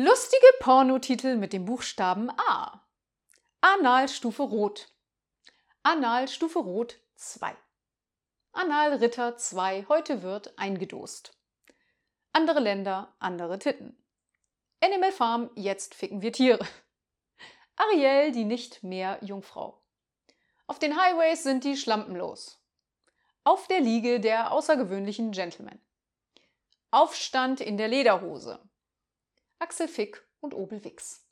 Lustige Pornotitel mit dem Buchstaben A. Analstufe Rot. Analstufe Rot 2. Analritter 2, heute wird eingedost. Andere Länder, andere Titten. Animal Farm, jetzt ficken wir Tiere. Ariel, die nicht mehr Jungfrau. Auf den Highways sind die Schlampen los. Auf der Liege der außergewöhnlichen Gentlemen. Aufstand in der Lederhose. Axel Fick und Obel Wix.